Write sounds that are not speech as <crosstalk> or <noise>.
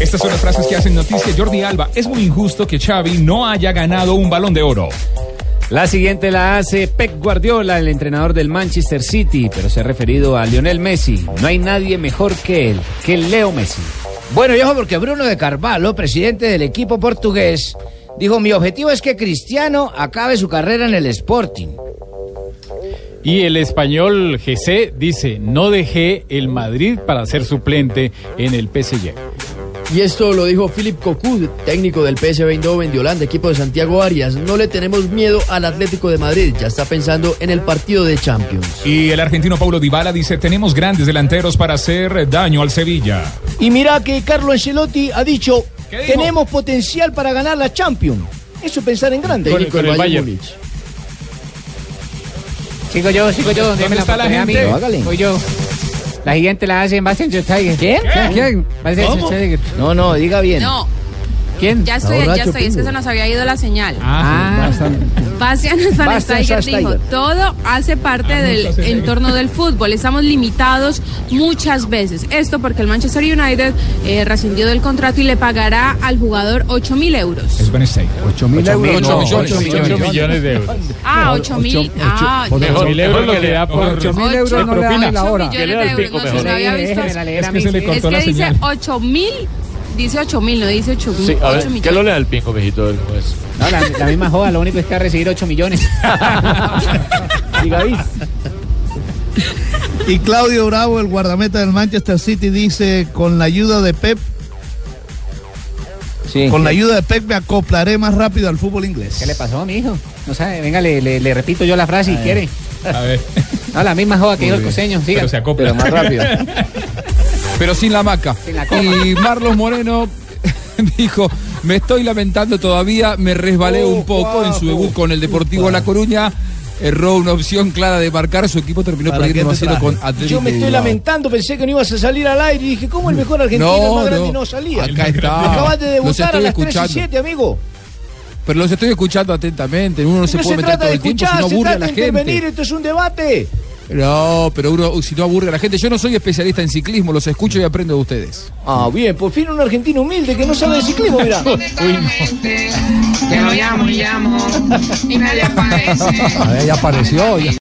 Estas son las frases que hacen noticia Jordi Alba. Es muy injusto que Xavi no haya ganado un balón de oro. La siguiente la hace Pep Guardiola, el entrenador del Manchester City, pero se ha referido a Lionel Messi. No hay nadie mejor que él, que Leo Messi. Bueno, y ojo, porque Bruno de Carvalho, presidente del equipo portugués, dijo: Mi objetivo es que Cristiano acabe su carrera en el Sporting. Y el español GC dice, no dejé el Madrid para ser suplente en el PSG. Y esto lo dijo Philip Cocu, técnico del PSV Eindhoven de Holanda, equipo de Santiago Arias. No le tenemos miedo al Atlético de Madrid, ya está pensando en el partido de Champions. Y el argentino Paulo Dybala dice, tenemos grandes delanteros para hacer daño al Sevilla. Y mira que Carlo Ancelotti ha dicho, tenemos potencial para ganar la Champions. Eso es pensar en grande. Con el Bayern Bayern. Múnich. Sigo yo, sigo yo. ¿Dónde está la gente? Voy yo. La siguiente la hace Bastian Schweinsteiger. ¿Quién? ¿Quién? Schweinsteiger. No, no, diga bien. No, ¿Quién? ya estoy, ya estoy, es que se nos había ido la señal. Ah, Bastian Schweinsteiger dijo, todo hace parte Ah, del entorno del fútbol, estamos limitados muchas veces. Esto porque el Manchester United eh, rescindió del contrato y le pagará al jugador 8 mil euros. Es Van Steyr. 8 mil euros. Ocho no, millones. ocho Ocho millones. 8 millones de euros. Ah, 8 mil. Ah, ocho- ya. 8 mil euros lo que da por... Ocho mil euros no le dan la hora. millones de euros, no se lo había visto. Déjeme la leer Es que dice señal. 8 mil, dice 8 mil, no dice 8 mil. Sí, a ver, 8 ¿qué lo le da el pinco, viejito? del juez? No, la, la misma joda, lo único es que va a recibir 8 millones. <laughs> Diga. Y Claudio Bravo, el guardameta del Manchester City, dice, con la ayuda de Pep, Sí. con la ayuda de Pep me acoplaré más rápido al fútbol inglés. ¿Qué le pasó, mi hijo? No sabe, venga, le, le- le repito yo la frase si quiere. A ver. No, la misma joda que dijo el coseño, siga. Pero se acopla. Pero más rápido. <laughs> Pero sin la maca. Sin la copa. Y <laughs> Marlos Moreno <laughs> dijo, me estoy lamentando todavía, me resbalé un poco en su debut con el Deportivo La Coruña. Erró una opción clara de marcar, su equipo terminó ¿Para perdiendo qué 1 te 0 traje? con Atlético. Yo me estoy lamentando, pensé que no ibas a salir al aire y dije, ¿cómo el mejor argentino, el más grande, no salía? acá está. Acabas de Los debutar a estoy las 3 y escuchando. 7, amigo. Pero los estoy escuchando atentamente. Uno no se no puede se meter todo el tiempo si no aburre a la de intervenir, gente. esto es un debate. No, pero uno si no aburre a la gente. Yo no soy especialista en ciclismo, los escucho y aprendo de ustedes. Ah, bien, por fin un argentino humilde que no sabe de ciclismo, mira. <laughs> Que lo llamo y llamo y nadie aparece. <laughs> A ver, ya apareció. ya.